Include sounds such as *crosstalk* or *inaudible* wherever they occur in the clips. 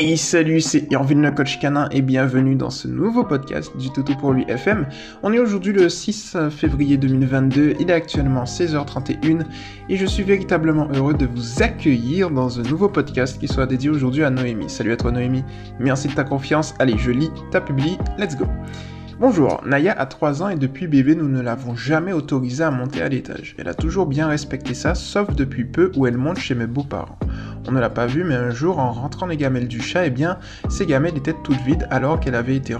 Hey salut, c'est Irvine le coach canin et bienvenue dans ce nouveau podcast du Toto pour lui FM. On est aujourd'hui le 6 février 2022, il est actuellement 16h31 et je suis véritablement heureux de vous accueillir dans un nouveau podcast qui soit dédié aujourd'hui à Noémie. Salut à toi Noémie, merci de ta confiance, allez je lis, ta publie, let's go. Bonjour, Naya a 3 ans et depuis bébé nous ne l'avons jamais autorisée à monter à l'étage. Elle a toujours bien respecté ça, sauf depuis peu où elle monte chez mes beaux-parents. On ne l'a pas vu, mais un jour, en rentrant les gamelles du chat, eh bien, ces gamelles étaient toutes vides alors qu'elles avaient été,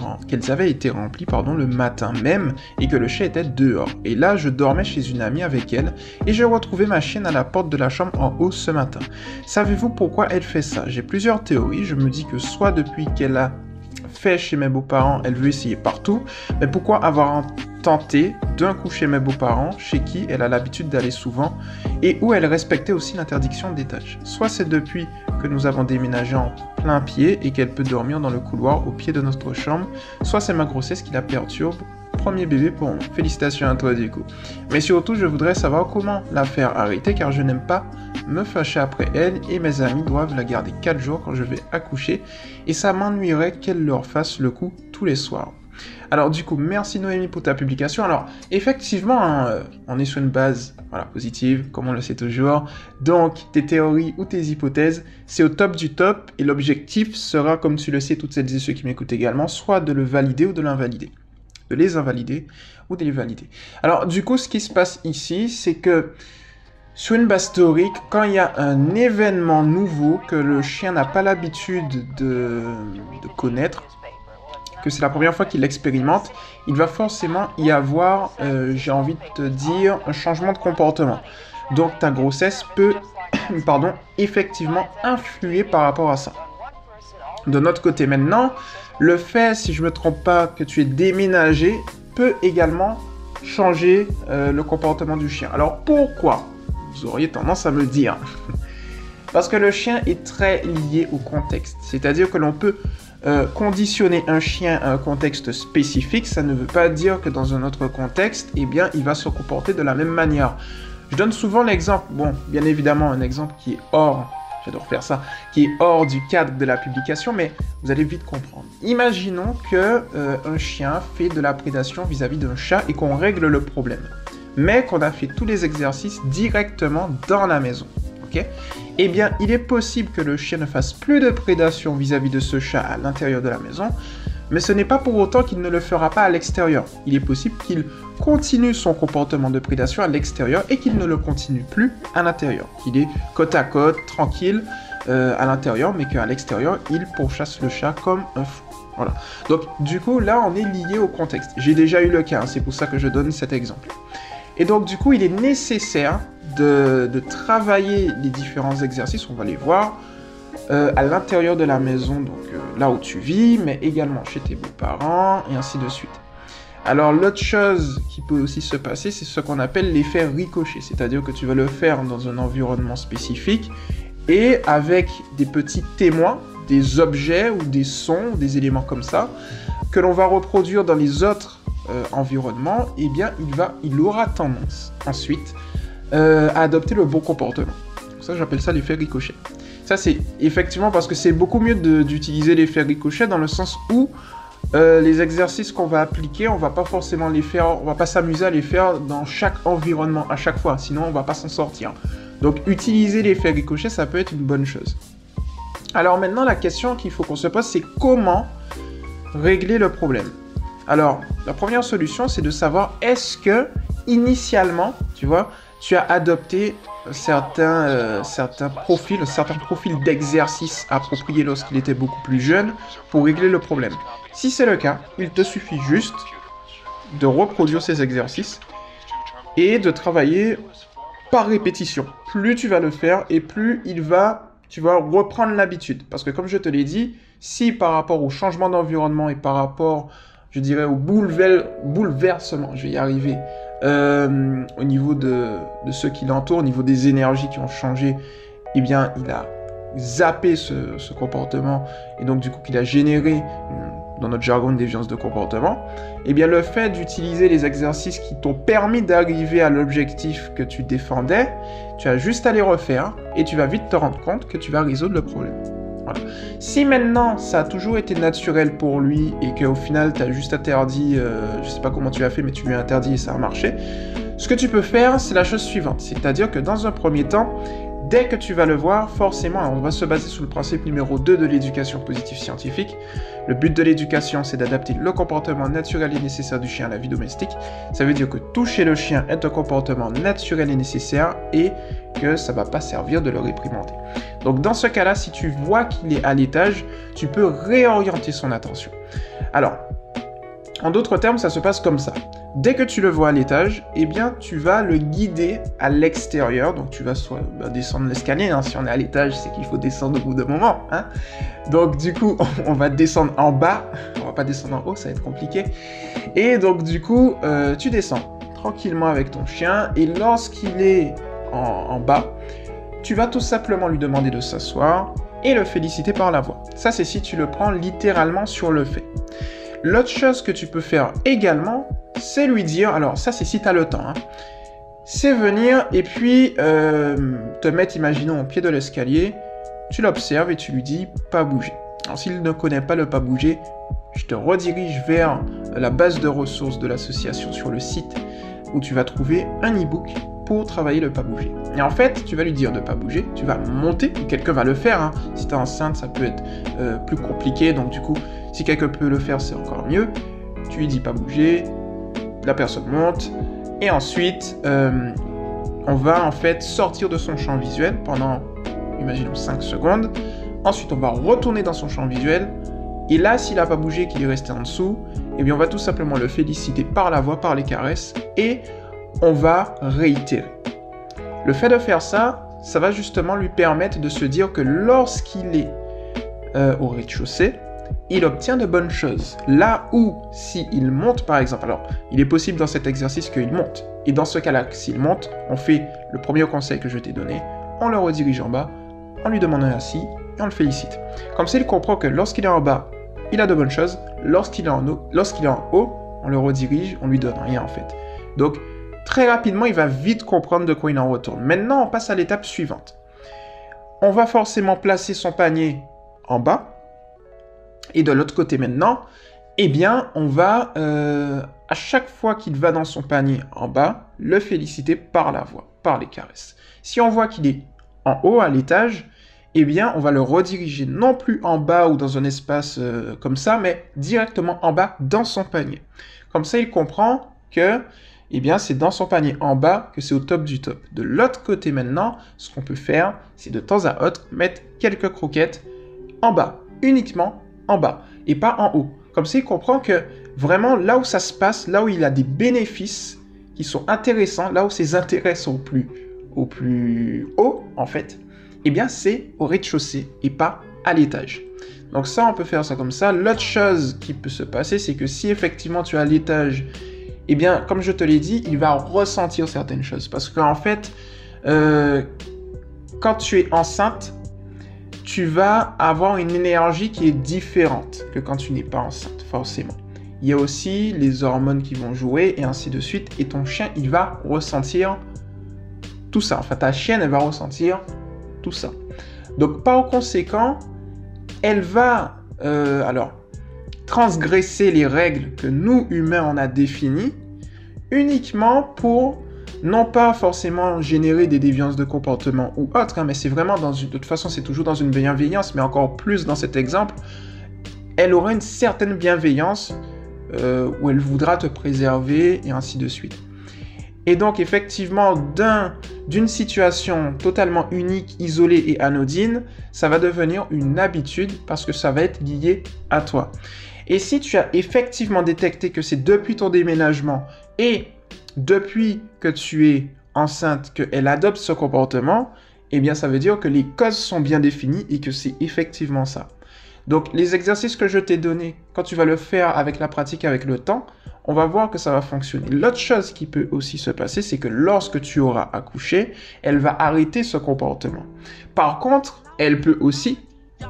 remplies pardon, le matin même et que le chat était dehors. Et là, je dormais chez une amie avec elle et j'ai retrouvé ma chienne à la porte de la chambre en haut ce matin. Savez-vous pourquoi elle fait ça? J'ai plusieurs théories. Je me dis que soit depuis qu'elle a fait chez mes beaux-parents, elle veut essayer partout. Mais pourquoi avoir tenté d'un coup chez mes beaux-parents, chez qui elle a l'habitude d'aller souvent, et où elle respectait aussi l'interdiction des tâches? Soit c'est depuis que nous avons déménagé en plein pied et qu'elle peut dormir dans le couloir au pied de notre chambre, soit c'est ma grossesse qui la perturbe premier bébé pour moi. Félicitations à toi du coup. Mais surtout, je voudrais savoir comment la faire arrêter car je n'aime pas me fâcher après elle et mes amis doivent la garder 4 jours quand je vais accoucher et ça m'ennuierait qu'elle leur fasse le coup tous les soirs. Alors du coup, merci Noémie pour ta publication. Alors effectivement, hein, euh, on est sur une base positive, comme on le sait toujours. Donc tes théories ou tes hypothèses, c'est au top du top et l'objectif sera, comme tu le sais, toutes celles et ceux qui m'écoutent également, soit de le valider ou de l'invalider de les invalider ou de les valider. Alors du coup, ce qui se passe ici, c'est que sur une base théorique, quand il y a un événement nouveau que le chien n'a pas l'habitude de, connaître, que c'est la première fois qu'il l'expérimente, il va forcément y avoir, euh, j'ai envie de dire, un changement de comportement. Donc ta grossesse peut, *coughs* pardon, effectivement influer par rapport à ça. De notre côté maintenant, le fait, si je ne me trompe pas, que tu es déménagé peut également changer euh, le comportement du chien. Alors pourquoi? Vous auriez tendance à me dire. *laughs* Parce que le chien est très lié au contexte. C'est-à-dire que l'on peut euh, conditionner un chien à un contexte spécifique. Ça ne veut pas dire que dans un autre contexte, eh bien, il va se comporter de la même manière. Je donne souvent l'exemple, bon, bien évidemment, un exemple qui est hors j'adore faire ça, qui est hors du cadre de la publication, mais vous allez vite comprendre. Imaginons que euh, un chien fait de la prédation vis-à-vis d'un chat et qu'on règle le problème, mais qu'on a fait tous les exercices directement dans la maison. ok? Eh bien, il est possible que le chien ne fasse plus de prédation vis à -vis de ce chat à l'intérieur de la maison, mais ce n'est pas pour autant qu'il ne le fera pas à l'extérieur. Il est possible qu'il continue son comportement de prédation à l'extérieur et qu'il ne le continue plus à l'intérieur. Qu'il est côte à côte, tranquille euh, à l'intérieur, mais qu'à l'extérieur, il pourchasse le chat comme un fou. Voilà. Donc, du coup, là, on est lié au contexte. J'ai déjà eu le cas, hein, c'est pour ça que je donne cet exemple. Et donc, du coup, il est nécessaire de, de travailler les différents exercices, on va les voir, euh, à l'intérieur de la maison, donc euh, là où tu vis, mais également chez tes beaux-parents, et ainsi de suite. Alors l'autre chose qui peut aussi se passer, c'est ce qu'on appelle l'effet ricochet, c'est-à-dire que tu vas le faire dans un environnement spécifique et avec des petits témoins, des objets ou des sons, des éléments comme ça, que l'on va reproduire dans les autres euh, environnements, eh bien il, va, il aura tendance ensuite à adopter le bon comportement. Ça j'appelle ça l'effet ricochet. Ça, c'est effectivement parce que c'est beaucoup mieux d'utiliser l'effet ricochet dans le sens où euh, les exercices qu'on va appliquer, on va pas forcément les faire, on va pas s'amuser à les faire dans chaque environnement à chaque fois, sinon on va pas s'en sortir. Donc utiliser l'effet ricochet, ça peut être une bonne chose. Alors maintenant, la question qu'il faut qu'on se pose, c'est comment régler le problème? Alors, la première solution, c'est de savoir est-ce que initialement, tu vois, tu as adopté certains, euh, certains profils, certains profils d'exercice appropriés lorsqu'il était beaucoup plus jeune pour régler le problème. Si c'est le cas, il te suffit juste de reproduire ces exercices et de travailler par répétition. Plus tu vas le faire et plus il va, tu vas reprendre l'habitude. Parce que comme je te l'ai dit, si par rapport au changement d'environnement et par rapport, je dirais, au bouleversement, je vais y arriver, euh, au niveau de, ceux qui l'entourent, au niveau des énergies qui ont changé, eh bien, il a zappé ce, comportement et donc du coup qu'il a généré dans notre jargon une déviance de comportement, eh bien le fait d'utiliser les exercices qui t'ont permis d'arriver à l'objectif que tu défendais, tu as juste à les refaire et tu vas vite te rendre compte que tu vas résoudre le problème. Si maintenant ça a toujours été naturel pour lui et qu'au final tu as juste interdit, euh, je sais pas comment tu as fait, mais tu lui as interdit et ça a marché, ce que tu peux faire, c'est la chose suivante. C'est-à-dire que dans un premier temps, Dès que tu vas le voir, forcément, on va se baser sur le principe numéro 2 de l'éducation positive scientifique. Le but de l'éducation, c'est d'adapter le comportement naturel et nécessaire du chien à la vie domestique. Ça veut dire que toucher le chien est un comportement naturel et nécessaire et que ça va pas servir de le réprimander. Donc dans ce cas-là, si tu vois qu'il est à l'étage, tu peux réorienter son attention. Alors, en d'autres termes, ça se passe comme ça. Dès que tu le vois à l'étage, eh bien, tu vas le guider à l'extérieur. Donc, tu vas soit bah, descendre l'escalier. Hein. Si on est à l'étage, c'est qu'il faut descendre au bout d'un moment. Hein. Donc, du coup, *laughs* on va descendre en bas. On va pas descendre en haut, ça va être compliqué. Et donc, du coup, euh, tu descends tranquillement avec ton chien. Et lorsqu'il est en bas, tu vas tout simplement lui demander de s'asseoir et le féliciter par la voix. Ça, c'est si tu le prends littéralement sur le fait. L'autre chose que tu peux faire également, c'est lui dire, alors ça c'est si tu as le temps, hein, c'est venir et puis euh, te mettre, imaginons, au pied de l'escalier, tu l'observes et tu lui dis pas bouger. Alors s'il ne connaît pas le pas bouger, je te redirige vers la base de ressources de l'association sur le site où tu vas trouver un e-book pour travailler le pas bouger. Et en fait, tu vas lui dire de pas bouger, tu vas monter, quelqu'un va le faire. Hein. Si tu es enceinte, ça peut être euh, plus compliqué, donc du coup, si quelqu'un peut le faire, c'est encore mieux. Tu lui dis pas bouger, la personne monte, et ensuite, euh, on va en fait sortir de son champ visuel pendant, imaginons, 5 secondes. Ensuite, on va retourner dans son champ visuel. Et là, s'il n'a pas bougé, qu'il est resté en dessous, eh bien, on va tout simplement le féliciter par la voix, par les caresses, et on va réitérer. Le fait de faire ça, ça va justement lui permettre de se dire que lorsqu'il est euh, au rez-de-chaussée, il obtient de bonnes choses. Là où, s'il monte par exemple, alors il est possible dans cet exercice qu'il monte. Et dans ce cas-là, s'il monte, on fait le premier conseil que je t'ai donné, on le redirige en bas, on lui demande un assis et on le félicite. Comme ça, il comprend que lorsqu'il est en bas, il a de bonnes choses. Lorsqu'il est en haut, lorsqu'il est en haut, on le redirige, on lui donne rien en fait. Donc, Très rapidement, il va vite comprendre de quoi il en retourne. Maintenant, on passe à l'étape suivante. On va forcément placer son panier en bas. Et de l'autre côté maintenant, eh bien, on va, euh, à chaque fois qu'il va dans son panier en bas, le féliciter par la voix, par les caresses. Si on voit qu'il est en haut, à l'étage, eh bien, on va le rediriger non plus en bas ou dans un espace euh, comme ça, mais directement en bas dans son panier. Comme ça, il comprend que eh bien c'est dans son panier en bas que c'est au top du top. De l'autre côté maintenant, ce qu'on peut faire, c'est de temps à autre mettre quelques croquettes en bas, uniquement en bas, et pas en haut. Comme ça, il comprend que vraiment là où ça se passe, là où il a des bénéfices qui sont intéressants, là où ses intérêts sont au plus, au plus haut, en fait, eh bien c'est au rez-de-chaussée et pas à l'étage. Donc ça, on peut faire ça comme ça. L'autre chose qui peut se passer, c'est que si effectivement tu as l'étage eh bien, comme je te l'ai dit, il va ressentir certaines choses. Parce qu'en fait, euh, quand tu es enceinte, tu vas avoir une énergie qui est différente que quand tu n'es pas enceinte, forcément. Il y a aussi les hormones qui vont jouer et ainsi de suite. Et ton chien, il va ressentir tout ça. Enfin, ta chienne, elle va ressentir tout ça. Donc, par conséquent, elle va... Euh, alors, transgresser les règles que nous, humains, on a définies, uniquement pour non pas forcément générer des déviances de comportement ou autre, hein, mais c'est vraiment dans une... De toute façon, c'est toujours dans une bienveillance, mais encore plus dans cet exemple, elle aura une certaine bienveillance euh, où elle voudra te préserver et ainsi de suite. Et donc effectivement, d'une situation totalement unique, isolée et anodine, ça va devenir une habitude parce que ça va être lié à toi. Et si tu as effectivement détecté que c'est depuis ton déménagement et depuis que tu es enceinte qu'elle adopte ce comportement, eh bien ça veut dire que les causes sont bien définies et que c'est effectivement ça. Donc les exercices que je t'ai donnés, quand tu vas le faire avec la pratique, avec le temps, on va voir que ça va fonctionner. L'autre chose qui peut aussi se passer, c'est que lorsque tu auras accouché, elle va arrêter ce comportement. Par contre, elle peut aussi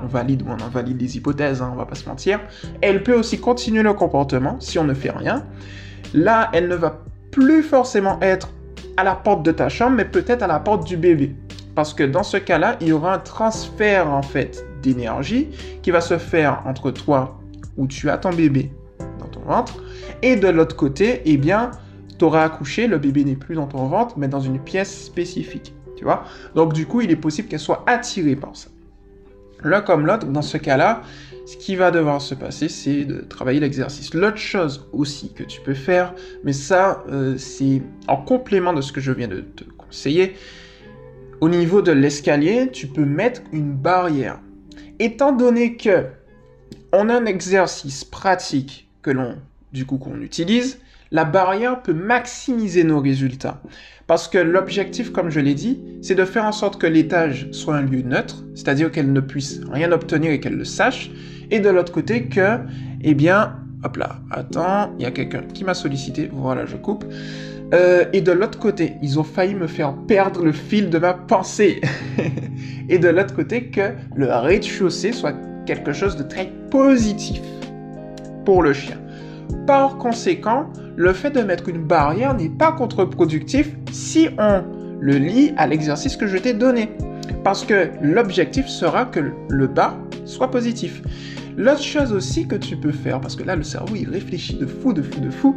on valide ou on invalide les hypothèses, hein, on va pas se mentir. Elle peut aussi continuer le comportement si on ne fait rien. Là, elle ne va plus forcément être à la porte de ta chambre, mais peut-être à la porte du bébé. Parce que dans ce cas-là, il y aura un transfert en fait d'énergie qui va se faire entre toi où tu as ton bébé dans ton ventre et de l'autre côté, eh bien, tu auras accouché, le bébé n'est plus dans ton ventre mais dans une pièce spécifique. Tu vois Donc du coup, il est possible qu'elle soit attirée par ça. L'un comme l'autre, dans ce cas-là, ce qui va devoir se passer, c'est de travailler l'exercice. L'autre chose aussi que tu peux faire, mais ça, euh, c'est en complément de ce que je viens de te conseiller, au niveau de l'escalier, tu peux mettre une barrière. Étant donné que on a un exercice pratique que l'on, qu'on utilise, la barrière peut maximiser nos résultats. Parce que l'objectif, comme je l'ai dit, c'est de faire en sorte que l'étage soit un lieu neutre, c'est-à-dire qu'elle ne puisse rien obtenir et qu'elle le sache, et de l'autre côté que, eh bien, hop là, attends, il y a quelqu'un qui m'a sollicité, voilà, je coupe. Euh, et de l'autre côté, ils ont failli me faire perdre le fil de ma pensée. *laughs* et de l'autre côté, que le rez-de-chaussée soit quelque chose de très positif pour le chien. Par conséquent, le fait de mettre une barrière n'est pas contre-productif si on le lie à l'exercice que je t'ai donné. Parce que l'objectif sera que le bas soit positif. L'autre chose aussi que tu peux faire, parce que là le cerveau il réfléchit de fou, de fou, de fou,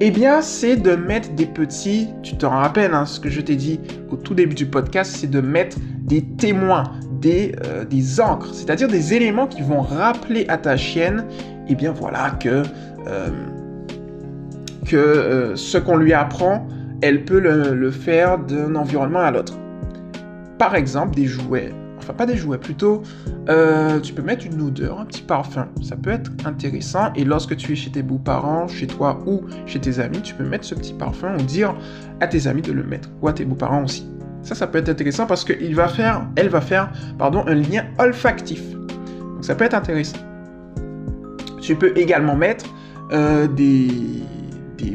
eh bien c'est de mettre des petits, tu te rappelles hein, ce que je t'ai dit au tout début du podcast, c'est de mettre des témoins, des, euh, des encres, c'est-à-dire des éléments qui vont rappeler à ta chienne, eh bien voilà que que euh, ce qu'on lui apprend, elle peut le, faire d'un environnement à l'autre. Par exemple, des jouets. Enfin, pas des jouets, plutôt, euh, tu peux mettre une odeur, un petit parfum. Ça peut être intéressant. Et lorsque tu es chez tes beaux-parents, chez toi ou chez tes amis, tu peux mettre ce petit parfum ou dire à tes amis de le mettre. Ou à tes beaux-parents aussi. Ça, ça peut être intéressant parce qu'elle va faire, elle va faire, pardon, un lien olfactif. Donc ça peut être intéressant. Tu peux également mettre euh, des,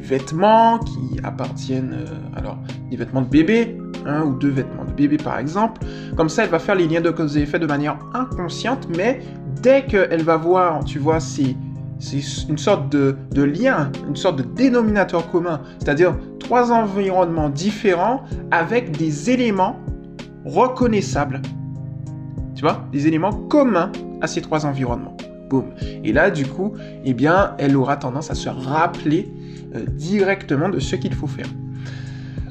vêtements qui appartiennent, euh, alors des vêtements de bébé, un ou deux vêtements de bébé par exemple. Comme ça, elle va faire les liens de cause et effet de manière inconsciente, mais dès qu'elle va voir, tu vois, c'est une sorte de, de, lien, une sorte de dénominateur commun, c'est-à-dire trois environnements différents avec des éléments reconnaissables. Tu vois, des éléments communs à ces trois environnements. Et là, du coup, eh bien, elle aura tendance à se rappeler euh, directement de ce qu'il faut faire.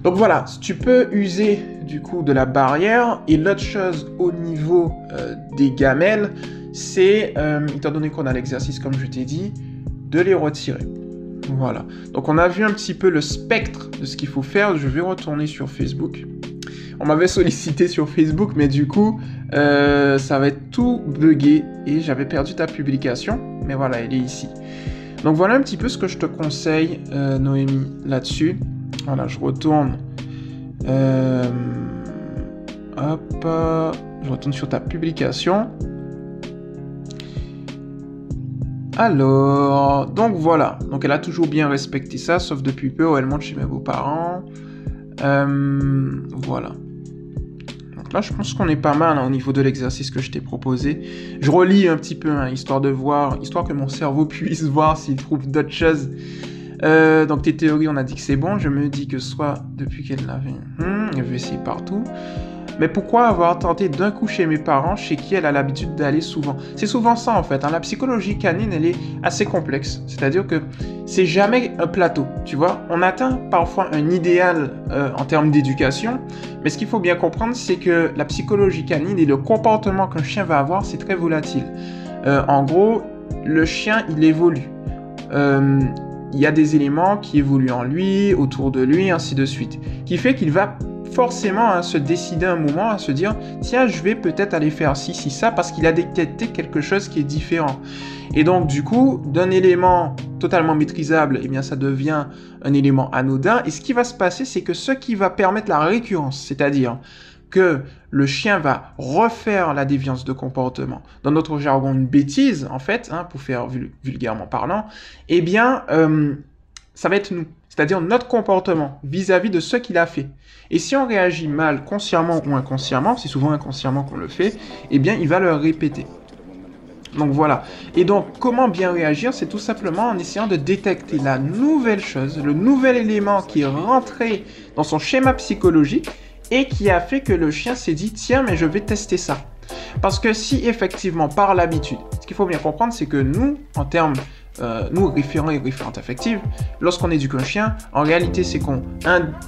Donc voilà, tu peux user du coup de la barrière. Et l'autre chose au niveau euh, des gamelles, c'est, euh, étant donné qu'on a l'exercice comme je t'ai dit, de les retirer. Voilà. Donc on a vu un petit peu le spectre de ce qu'il faut faire. Je vais retourner sur Facebook. On m'avait sollicité sur Facebook, mais du coup, euh, ça va être tout buggé et j'avais perdu ta publication. Mais voilà, elle est ici. Donc voilà un petit peu ce que je te conseille, euh, Noémie, là-dessus. Voilà, je retourne. Euh, hop, je retourne sur ta publication. Alors, donc voilà. Donc elle a toujours bien respecté ça, sauf depuis peu où elle monte chez mes beaux-parents. voilà. Là, je pense qu'on est pas mal hein, au niveau de l'exercice que je t'ai proposé. Je relis un petit peu, hein, histoire de voir, histoire que mon cerveau *laughs* puisse voir s'il trouve d'autres choses. Euh, donc tes théories, on a dit que c'est bon. Je me dis que soit depuis qu'elle l'avait, hmm, je vais essayer partout. Mais pourquoi avoir tenté d'un coup chez mes parents, chez qui elle a l'habitude d'aller souvent? C'est souvent ça en fait. Hein. La psychologie canine, elle est assez complexe. C'est-à-dire que c'est jamais un plateau. Tu vois, on atteint parfois un idéal euh, en termes d'éducation, mais ce qu'il faut bien comprendre, c'est que la psychologie canine et le comportement qu'un chien va avoir, c'est très volatile. Euh, en gros, le chien, il évolue. Euh, il y a des éléments qui évoluent en lui, autour de lui, ainsi de suite, qui fait qu'il va forcément à se décider un moment à se dire tiens je vais peut-être aller faire ci ci ça parce qu'il a détecté quelque chose qui est différent. Et donc du coup d'un élément totalement maîtrisable et eh bien ça devient un élément anodin. Et ce qui va se passer c'est que ce qui va permettre la récurrence c'est-à-dire que le chien va refaire la déviance de comportement, dans notre jargon une bêtise en fait, hein, pour faire vulgairement parlant, eh bien euh, ça va être nous, c'est-à-dire notre comportement vis-à-vis de ce qu'il a fait. Et si on réagit mal, consciemment ou inconsciemment, c'est souvent inconsciemment qu'on le fait, eh bien, il va le répéter. Donc voilà. Et donc, comment bien réagir? C'est tout simplement en essayant de détecter la nouvelle chose, le nouvel élément qui est rentré dans son schéma psychologique et qui a fait que le chien s'est dit tiens, mais je vais tester ça. Parce que si effectivement, par l'habitude, ce qu'il faut bien comprendre, c'est que nous, en termes euh, nous, référents et référentes affectives, lorsqu'on éduque un chien, en réalité, c'est qu'on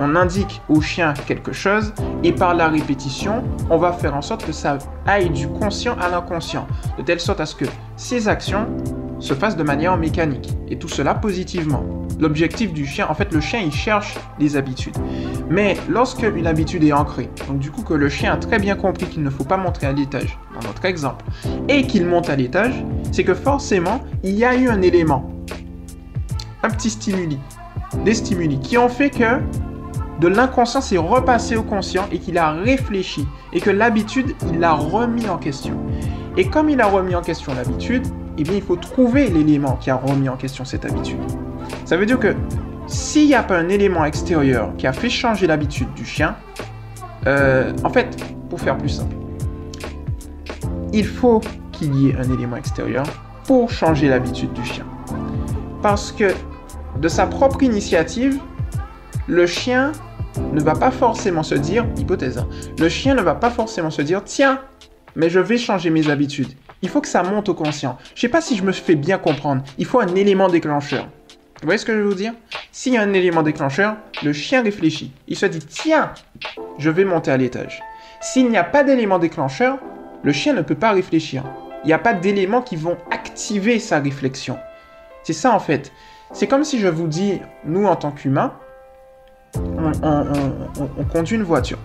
on indique au chien quelque chose et par la répétition, on va faire en sorte que ça aille du conscient à l'inconscient, de telle sorte à ce que ces actions se fassent de manière mécanique et tout cela positivement. L'objectif du chien, en fait, le chien, il cherche des habitudes. Mais lorsque une habitude est ancrée, donc du coup que le chien a très bien compris qu'il ne faut pas monter à l'étage, dans notre exemple, et qu'il monte à l'étage, c'est que forcément, il y a eu un élément, un petit stimuli, des stimuli, qui ont fait que de l'inconscient s'est repassé au conscient et qu'il a réfléchi, et que l'habitude, il l'a remis en question. Et comme il a remis en question l'habitude, eh bien, il faut trouver l'élément qui a remis en question cette habitude. Ça veut dire que s'il n'y a pas un élément extérieur qui a fait changer l'habitude du chien, euh, en fait, pour faire plus simple, il faut qu'il y ait un élément extérieur pour changer l'habitude du chien. Parce que de sa propre initiative, le chien ne va pas forcément se dire, hypothèse, hein, le chien ne va pas forcément se dire, tiens, mais je vais changer mes habitudes. Il faut que ça monte au conscient. Je sais pas si je me fais bien comprendre. Il faut un élément déclencheur. Vous voyez ce que je veux vous dire? S'il y a un élément déclencheur, le chien réfléchit. Il se dit tiens, je vais monter à l'étage. S'il n'y a pas d'élément déclencheur, le chien ne peut pas réfléchir. Il n'y a pas d'éléments qui vont activer sa réflexion. C'est ça en fait. C'est comme si je vous dis, nous en tant qu'humains, on, conduit une voiture.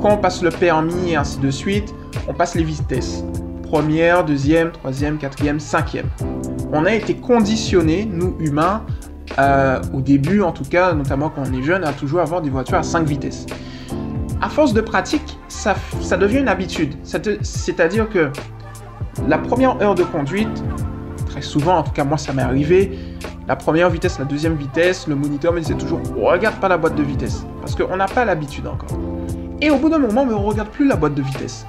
Quand on passe le permis et ainsi de suite, on passe les vitesses. Première, deuxième, troisième, quatrième, cinquième on a été conditionné, nous humains, euh, au début en tout cas, notamment quand on est jeune, à toujours avoir des voitures à 5 vitesses. À force de pratique, ça, ça devient une habitude. C'est-à-dire que la première heure de conduite, très souvent, en tout cas moi ça m'est arrivé, la première vitesse, la deuxième vitesse, le moniteur me disait toujours regarde pas la boîte de vitesse parce qu'on n'a pas l'habitude encore. Et au bout d'un moment, on ne regarde plus la boîte de vitesse.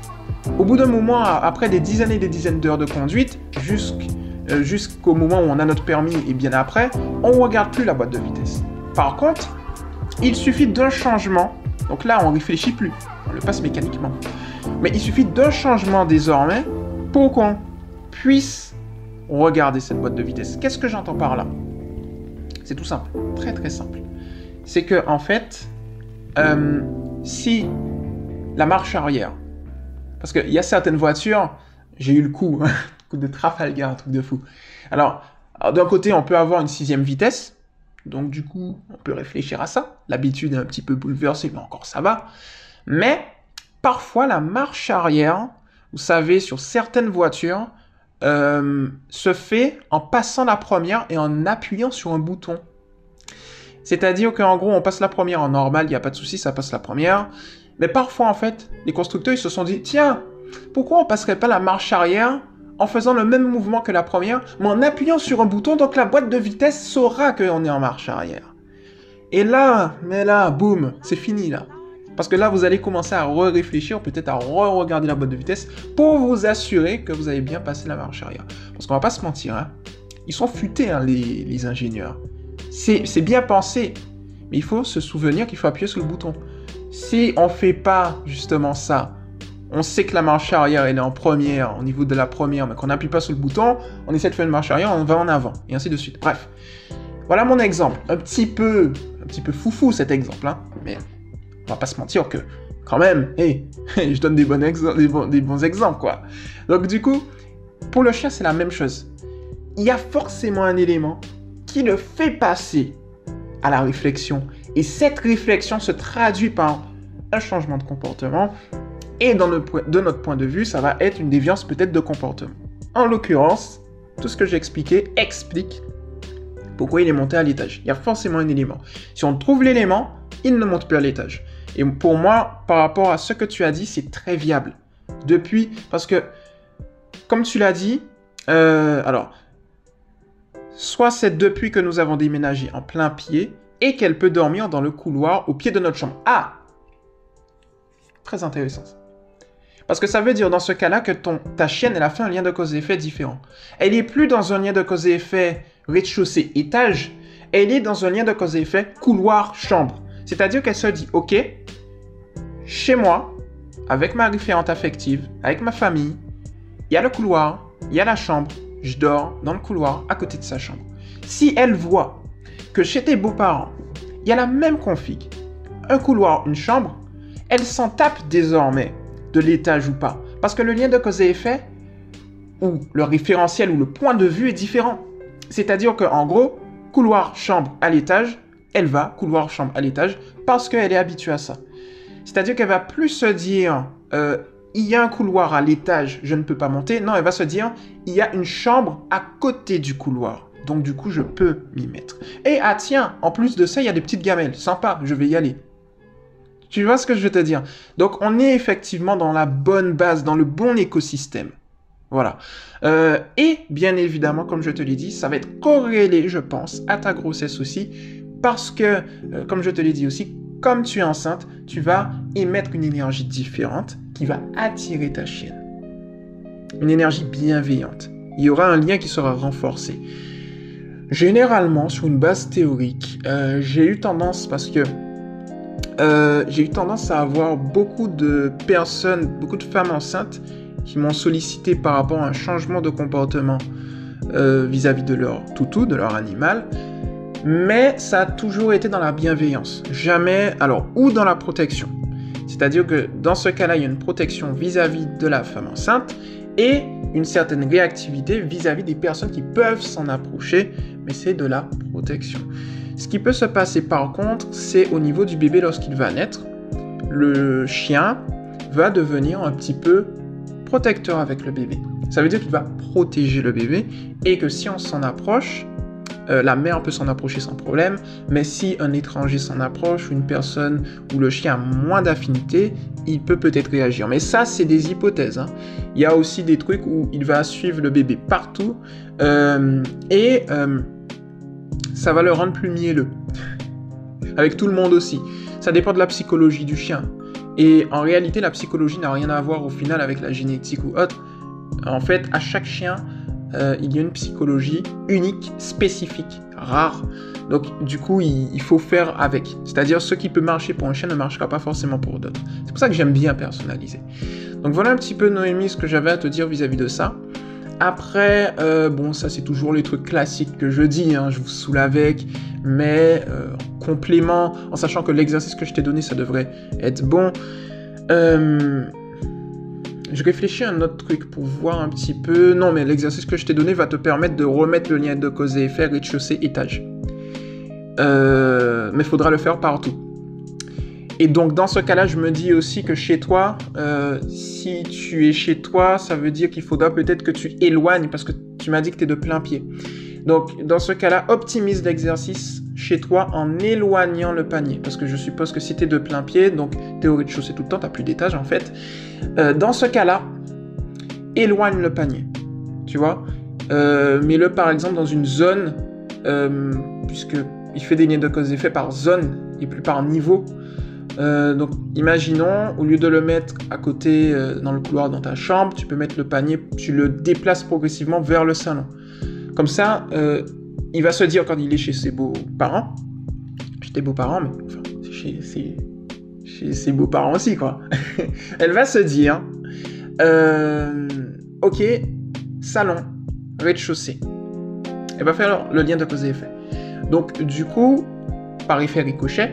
Au bout d'un moment, après des dizaines et des dizaines d'heures de conduite, euh, jusqu'au moment où on a notre permis et bien après, on ne regarde plus la boîte de vitesse. Par contre, il suffit d'un changement, donc là on ne réfléchit plus, on le passe mécaniquement. Mais il suffit d'un changement désormais pour qu'on puisse regarder cette boîte de vitesse. Qu'est-ce que j'entends par là? C'est tout simple, très très simple. C'est que en fait, euh, si la marche arrière, parce qu'il y a certaines voitures, j'ai eu le coup, *laughs* coup de Trafalgar, un truc de fou. Alors, d'un côté, on peut avoir une sixième vitesse, donc du coup, on peut réfléchir à ça. L'habitude est un petit peu bouleversée, mais encore ça va. Mais parfois, la marche arrière, vous savez, sur certaines voitures, euh, se fait en passant la première et en appuyant sur un bouton. C'est-à-dire qu'en gros, on passe la première en normal, il n'y a pas de souci, ça passe la première. Mais parfois, en fait, les constructeurs, ils se sont dit, tiens, pourquoi on passerait pas la marche arrière en faisant le même mouvement que la première, mais en appuyant sur un bouton, donc la boîte de vitesse saura qu'on est en marche arrière. Et là, mais là, boum, c'est fini là. Parce que là, vous allez commencer à re-réfléchir, peut-être à re-regarder la boîte de vitesse pour vous assurer que vous avez bien passé la marche arrière. Parce qu'on va pas se mentir, hein. ils sont futés, hein, les ingénieurs. C'est bien pensé, mais il faut se souvenir qu'il faut appuyer sur le bouton. Si on fait pas justement ça, on sait que la marche arrière elle est en première, au niveau de la première, mais qu'on n'appuie pas sur le bouton, on essaie de faire une marche arrière, on va en avant, et ainsi de suite. Bref, voilà mon exemple. Un petit peu, un petit peu foufou cet exemple, hein, mais on va pas se mentir que, quand même, *laughs* hey, je donne des bons, des bons exemples, quoi. Donc du coup, pour le chien, c'est la même chose. Il y a forcément un élément qui le fait passer à la réflexion. Et cette réflexion se traduit par un changement de comportement et de notre point de vue, ça va être une déviance peut-être de comportement. En l'occurrence, tout ce que j'ai expliqué explique pourquoi il est monté à l'étage. Il y a forcément un élément. Si on trouve l'élément, il ne monte plus à l'étage. Et pour moi, par rapport à ce que tu as dit, c'est très viable. Depuis, parce que, comme tu l'as dit, euh, alors, soit c'est depuis que nous avons déménagé en plein pied et qu'elle peut dormir dans le couloir au pied de notre chambre. Ah Très intéressant. Parce que ça veut dire dans ce cas-là que ton, ta chienne, elle a fait un lien de cause et effet différent. Elle n'est plus dans un lien de cause et effet rez-de-chaussée, étage. Elle est dans un lien de cause et effet couloir, chambre. C'est-à-dire qu'elle se dit, ok, chez moi, avec ma référente affective, avec ma famille. Il y a le couloir, il y a la chambre. Je dors dans le couloir à côté de sa chambre. Si elle voit que chez tes beaux-parents, il y a la même config, un couloir, une chambre, elle s'en tape désormais de l'étage ou pas. Parce que le lien de cause et effet, ou le référentiel ou le point de vue est différent. C'est-à-dire qu'en gros, couloir, chambre à l'étage, elle va couloir, chambre à l'étage parce qu'elle est habituée à ça. C'est-à-dire qu'elle va plus se dire euh, il y a un couloir à l'étage, je ne peux pas monter. Non, elle va se dire il y a une chambre à côté du couloir. Donc du coup, je peux m'y mettre. Et ah tiens, en plus de ça, il y a des petites gamelles. Sympa, je vais y aller. Tu vois ce que je veux te dire? Donc on est effectivement dans la bonne base, dans le bon écosystème. Voilà. Euh, et bien évidemment, comme je te l'ai dit, ça va être corrélé, je pense, à ta grossesse aussi. Parce que, euh, comme je te l'ai dit aussi, comme tu es enceinte, tu vas émettre une énergie différente qui va attirer ta chienne. Une énergie bienveillante. Il y aura un lien qui sera renforcé. Généralement, sur une base théorique, euh, j'ai eu tendance, parce que j'ai eu tendance à avoir beaucoup de personnes, beaucoup de femmes enceintes qui m'ont sollicité par rapport à un changement de comportement euh, vis-à-vis de leur toutou, de leur animal. Mais ça a toujours été dans la bienveillance. Jamais, alors, ou dans la protection. C'est-à-dire que dans ce cas-là, il y a une protection vis-à-vis de la femme enceinte et une certaine réactivité vis-à-vis des personnes qui peuvent s'en approcher, mais c'est de la protection. Ce qui peut se passer par contre, c'est au niveau du bébé lorsqu'il va naître. Le chien va devenir un petit peu protecteur avec le bébé. Ça veut dire qu'il va protéger le bébé et que si on s'en approche, euh, la mère peut s'en approcher sans problème, mais si un étranger s'en approche, une personne où le chien a moins d'affinité, il peut peut-être réagir. Mais ça, c'est des hypothèses. Hein. Il y a aussi des trucs où il va suivre le bébé partout euh, et euh, ça va le rendre plus mielleux. *laughs* Avec tout le monde aussi. Ça dépend de la psychologie du chien. Et en réalité, la psychologie n'a rien à voir au final avec la génétique ou autre. En fait, à chaque chien, euh, il y a une psychologie unique, spécifique, rare. Donc, du coup, il, faut faire avec. C'est-à-dire, ce qui peut marcher pour un chien ne marchera pas forcément pour d'autres. C'est pour ça que j'aime bien personnaliser. Donc, voilà un petit peu, Noémie, ce que j'avais à te dire vis-à-vis de ça. Après, euh, bon, ça c'est toujours les trucs classiques que je dis, hein, je vous saoule avec, mais euh, complément, en sachant que l'exercice que je t'ai donné, ça devrait être bon. Je réfléchis à un autre truc pour voir un petit peu. Non, mais l'exercice que je t'ai donné va te permettre de remettre le lien de cause et effet rez-de-chaussée étage. mais il faudra le faire partout. Et donc dans ce cas-là, je me dis aussi que chez toi, euh, si tu es chez toi, ça veut dire qu'il faudra peut-être que tu éloignes parce que tu m'as dit que tu es de plein pied. Donc dans ce cas-là, optimise l'exercice chez toi en éloignant le panier. Parce que je suppose que si tu es de plein pied, donc tu es au rez-de-chaussée tout le temps, tu plus d'étage en fait. Euh, dans ce cas-là, éloigne le panier. Tu vois? Euh, Mets-le par exemple dans une zone, puisque il fait des liens de cause effet par zone et plus par niveau. Euh, donc imaginons, au lieu de le mettre à côté euh, dans le couloir dans ta chambre, tu peux mettre le panier, tu le déplaces progressivement vers le salon. Comme ça, euh, il va se dire quand il est chez ses beaux-parents, chez tes beaux-parents, mais enfin, chez, chez ses beaux-parents aussi, quoi. *laughs* Elle va se dire, ok, salon, rez-de-chaussée. Elle va faire le lien de cause et effet. Donc du coup, par effet ricochet,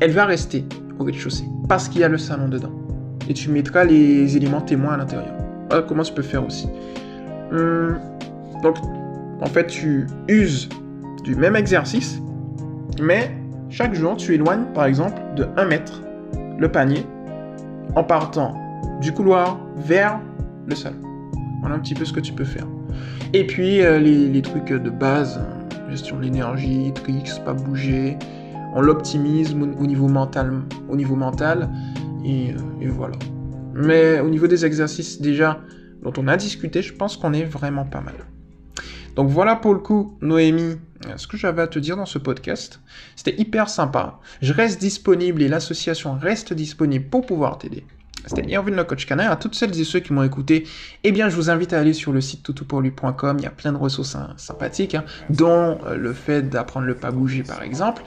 elle va rester au rez-de-chaussée parce qu'il y a le salon dedans. Et tu mettras les éléments témoins à l'intérieur. Voilà comment tu peux faire aussi. Hum, donc, en fait, tu uses du même exercice, mais chaque jour, tu éloignes, par exemple, de 1 mètre le panier en partant du couloir vers le salon. Voilà un petit peu ce que tu peux faire. Et puis, euh, les, trucs de base, gestion de l'énergie, tricks, pas bouger, on l'optimise au niveau mental, euh, et, voilà. Mais au niveau des exercices déjà dont on a discuté, je pense qu'on est vraiment pas mal. Donc voilà pour le coup, Noémie, ce que j'avais à te dire dans ce podcast. C'était hyper sympa. Je reste disponible et l'association reste disponible pour pouvoir t'aider. C'était Irvin le coach canin. À toutes celles et ceux qui m'ont écouté, eh bien, je vous invite à aller sur le site toutoupourlui.com. Il y a plein de ressources sympathiques, hein, dont euh, le fait d'apprendre le pas bouger, par exemple.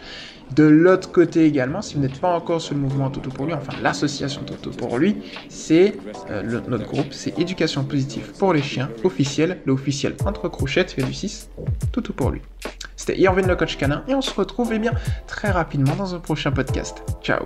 De l'autre côté également, si vous n'êtes pas encore sur le mouvement Toto pour lui, enfin l'association Toto pour lui, c'est euh, notre groupe, c'est Éducation positive pour les chiens officiel, le officiel entre crochettes fait du 6, Toto pour lui. C'était Irvin le coach canin et on se retrouve eh bien très rapidement dans un prochain podcast. Ciao